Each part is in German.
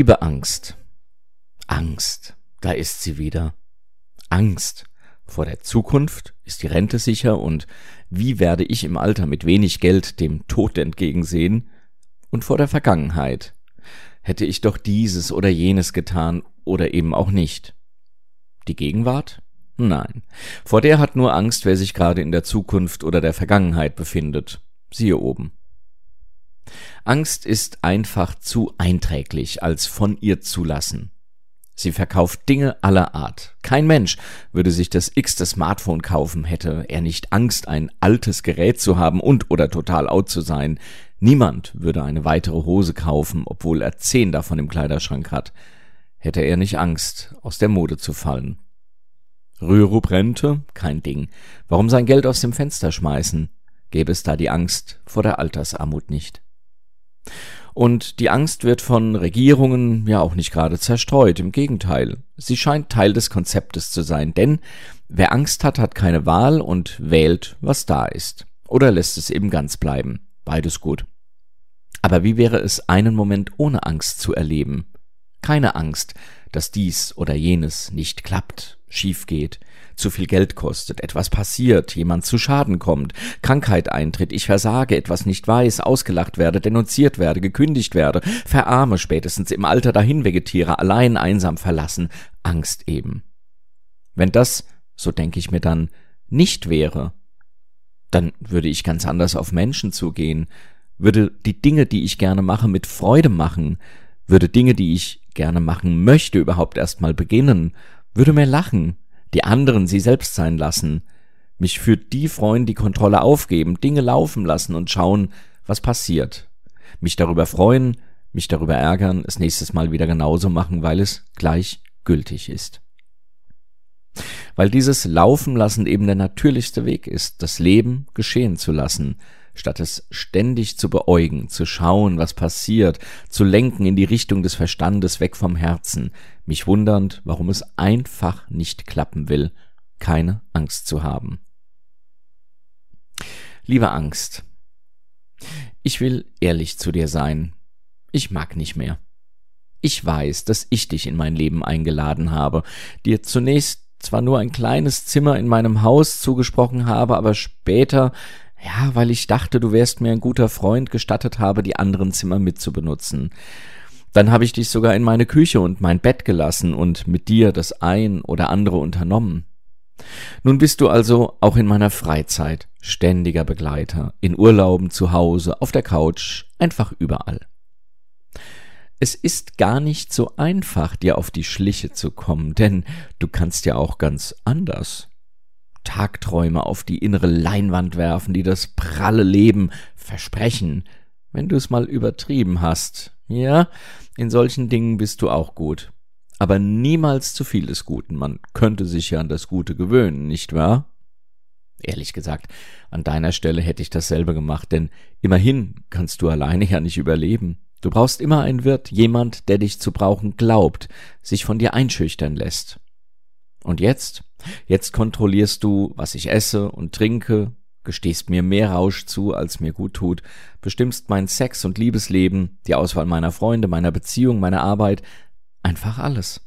Liebe Angst. Angst, da ist sie wieder. Angst. Vor der Zukunft ist die Rente sicher und wie werde ich im Alter mit wenig Geld dem Tod entgegensehen? Und vor der Vergangenheit. Hätte ich doch dieses oder jenes getan oder eben auch nicht. Die Gegenwart? Nein. Vor der hat nur Angst, wer sich gerade in der Zukunft oder der Vergangenheit befindet. Siehe oben. Angst ist einfach zu einträglich, als von ihr zu lassen. Sie verkauft Dinge aller Art. Kein Mensch würde sich das x-te Smartphone kaufen, hätte er nicht Angst, ein altes Gerät zu haben und oder total out zu sein. Niemand würde eine weitere Hose kaufen, obwohl er zehn davon im Kleiderschrank hat, hätte er nicht Angst, aus der Mode zu fallen. Rürup Rente? Kein Ding. Warum sein Geld aus dem Fenster schmeißen? Gäbe es da die Angst vor der Altersarmut nicht. Und die Angst wird von Regierungen ja auch nicht gerade zerstreut, im Gegenteil. Sie scheint Teil des Konzeptes zu sein, denn wer Angst hat, hat keine Wahl und wählt, was da ist. Oder lässt es eben ganz bleiben. Beides gut. Aber wie wäre es, einen Moment ohne Angst zu erleben? Keine Angst, dass dies oder jenes nicht klappt, schief geht, zu viel Geld kostet, etwas passiert, jemand zu Schaden kommt, Krankheit eintritt, ich versage, etwas nicht weiß, ausgelacht werde, denunziert werde, gekündigt werde, verarme, spätestens im Alter dahin vegetiere, allein, einsam, verlassen, Angst eben. Wenn das, so denke ich mir dann, nicht wäre, dann würde ich ganz anders auf Menschen zugehen, würde die Dinge, die ich gerne mache, mit Freude machen, würde Dinge, die ich gerne machen möchte, überhaupt erst mal beginnen, würde mehr lachen, die anderen sie selbst sein lassen, mich für die freuen, die Kontrolle aufgeben, Dinge laufen lassen und schauen, was passiert, mich darüber freuen, mich darüber ärgern, es nächstes Mal wieder genauso machen, weil es gleichgültig ist. Weil dieses Laufen lassen eben der natürlichste Weg ist, das Leben geschehen zu lassen, statt es ständig zu beäugen, zu schauen, was passiert, zu lenken in die Richtung des Verstandes weg vom Herzen, mich wundernd, warum es einfach nicht klappen will, keine Angst zu haben. Liebe Angst, ich will ehrlich zu dir sein. Ich mag nicht mehr. Ich weiß, dass ich dich in mein Leben eingeladen habe, dir zunächst zwar nur ein kleines Zimmer in meinem Haus zugesprochen habe, aber später ja, weil ich dachte, du wärst mir ein guter Freund, gestattet habe, die anderen Zimmer mitzubenutzen. Dann habe ich dich sogar in meine Küche und mein Bett gelassen und mit dir das ein oder andere unternommen. Nun bist du also auch in meiner Freizeit ständiger Begleiter, in Urlauben zu Hause, auf der Couch, einfach überall. Es ist gar nicht so einfach, dir auf die Schliche zu kommen, denn du kannst ja auch ganz anders. Tagträume auf die innere Leinwand werfen, die das pralle Leben versprechen, wenn du es mal übertrieben hast. Ja, in solchen Dingen bist du auch gut. Aber niemals zu viel des Guten. Man könnte sich ja an das Gute gewöhnen, nicht wahr? Ehrlich gesagt, an deiner Stelle hätte ich dasselbe gemacht, denn immerhin kannst du alleine ja nicht überleben. Du brauchst immer einen Wirt, jemand, der dich zu brauchen glaubt, sich von dir einschüchtern lässt. Und jetzt? Jetzt kontrollierst du, was ich esse und trinke, gestehst mir mehr Rausch zu, als mir gut tut, bestimmst mein Sex und Liebesleben, die Auswahl meiner Freunde, meiner Beziehung, meiner Arbeit, einfach alles.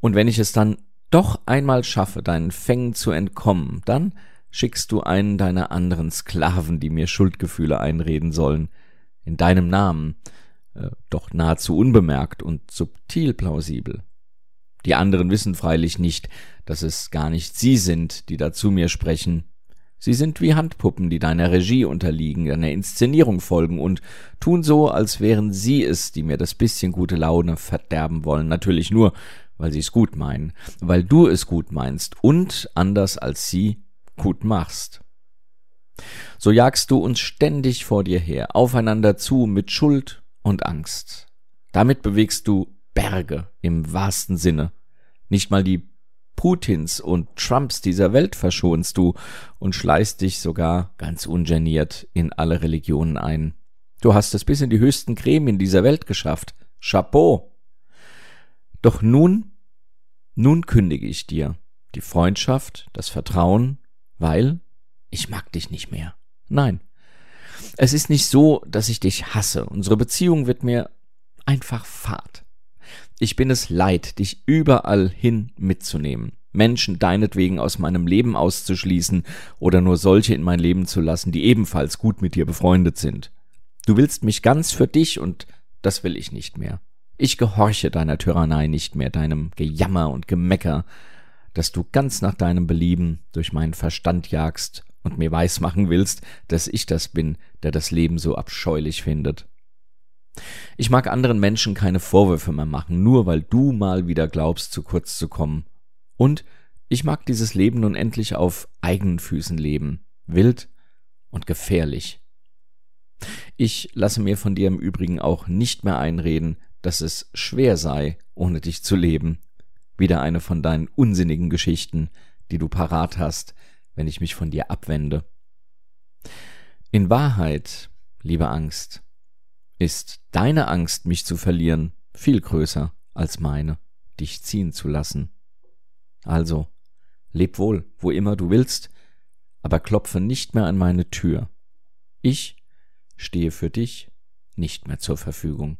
Und wenn ich es dann doch einmal schaffe, deinen Fängen zu entkommen, dann schickst du einen deiner anderen Sklaven, die mir Schuldgefühle einreden sollen, in deinem Namen, äh, doch nahezu unbemerkt und subtil plausibel. Die anderen wissen freilich nicht, dass es gar nicht sie sind, die da zu mir sprechen. Sie sind wie Handpuppen, die deiner Regie unterliegen, deiner Inszenierung folgen und tun so, als wären sie es, die mir das bisschen gute Laune verderben wollen. Natürlich nur, weil sie es gut meinen, weil du es gut meinst und anders als sie gut machst. So jagst du uns ständig vor dir her, aufeinander zu mit Schuld und Angst. Damit bewegst du Berge im wahrsten Sinne. Nicht mal die Putins und Trumps dieser Welt verschonst du und schleißt dich sogar ganz ungeniert in alle Religionen ein. Du hast es bis in die höchsten Gremien dieser Welt geschafft. Chapeau! Doch nun, nun kündige ich dir die Freundschaft, das Vertrauen, weil ich mag dich nicht mehr. Nein. Es ist nicht so, dass ich dich hasse. Unsere Beziehung wird mir einfach Fahrt. Ich bin es leid, dich überall hin mitzunehmen, Menschen deinetwegen aus meinem Leben auszuschließen oder nur solche in mein Leben zu lassen, die ebenfalls gut mit dir befreundet sind. Du willst mich ganz für dich und das will ich nicht mehr. Ich gehorche deiner Tyrannei nicht mehr, deinem Gejammer und Gemecker, dass du ganz nach deinem Belieben durch meinen Verstand jagst und mir weismachen willst, dass ich das bin, der das Leben so abscheulich findet. Ich mag anderen Menschen keine Vorwürfe mehr machen, nur weil du mal wieder glaubst, zu kurz zu kommen. Und ich mag dieses Leben nun endlich auf eigenen Füßen leben, wild und gefährlich. Ich lasse mir von dir im Übrigen auch nicht mehr einreden, dass es schwer sei, ohne dich zu leben. Wieder eine von deinen unsinnigen Geschichten, die du parat hast, wenn ich mich von dir abwende. In Wahrheit, liebe Angst, ist deine Angst, mich zu verlieren, viel größer als meine, dich ziehen zu lassen. Also, leb wohl, wo immer du willst, aber klopfe nicht mehr an meine Tür. Ich stehe für dich nicht mehr zur Verfügung.